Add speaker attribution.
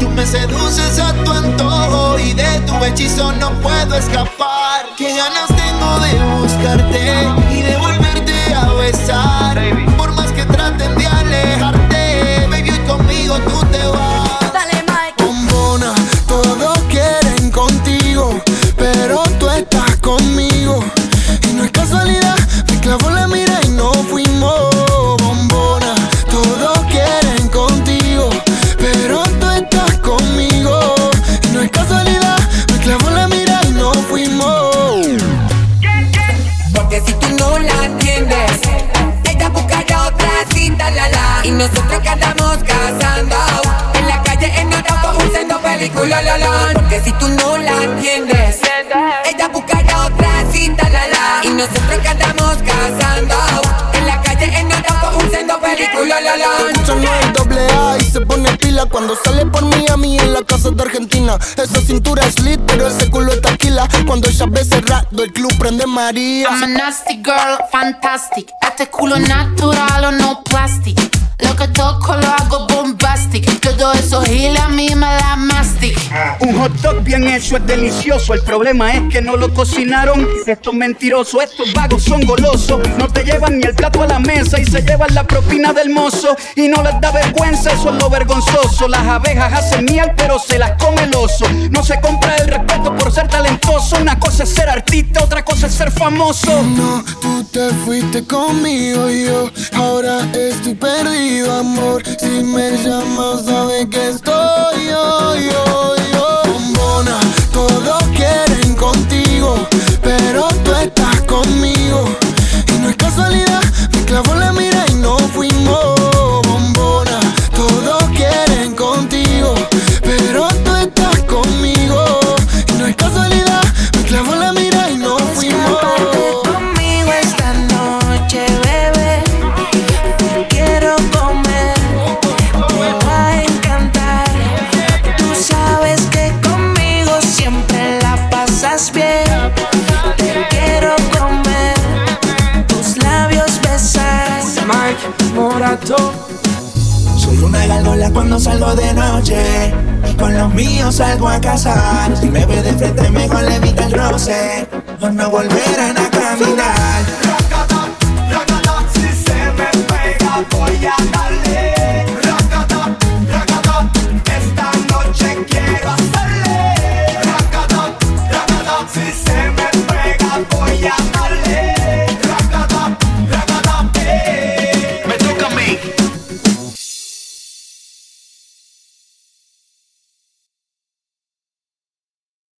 Speaker 1: Tú me seduces a tu antojo y de tu hechizo no puedo escapar. Qué ganas tengo de buscarte y de volverte a besar.
Speaker 2: Nosotros que andamos cazando en la calle en autobús haciendo película, la la. Porque si tú no la entiendes, ella buscará otra cita, la la. Y nosotros que andamos cazando en la calle en autobús haciendo película, la la.
Speaker 1: Escucha no es doble A y se pone pila cuando sale por Miami en la casa de Argentina. Esa cintura es lit, pero ese culo es taquila. Cuando ella ve cerrado, el club prende María.
Speaker 3: I'm a nasty girl, fantastic. Este culo es natural o no plastic. Lo que toco lo hago bombastic. Todo eso gila a mí me da.
Speaker 4: Un hot dog bien hecho es delicioso. El problema es que no lo cocinaron. Estos mentirosos, estos vagos son golosos. No te llevan ni el plato a la mesa y se llevan la propina del mozo. Y no les da vergüenza, eso es lo vergonzoso. Las abejas hacen miel, pero se las come el oso. No se compra el respeto por ser talentoso. Una cosa es ser artista, otra cosa es ser famoso.
Speaker 1: No, tú te fuiste conmigo y yo ahora estoy perdido, amor. Si me llamas, sabes que estoy
Speaker 5: Morato.
Speaker 1: Soy una gárgola cuando salgo de noche. Y con los míos salgo a cazar. Si me ve de frente mejor le evita el roce. O no volverán a caminar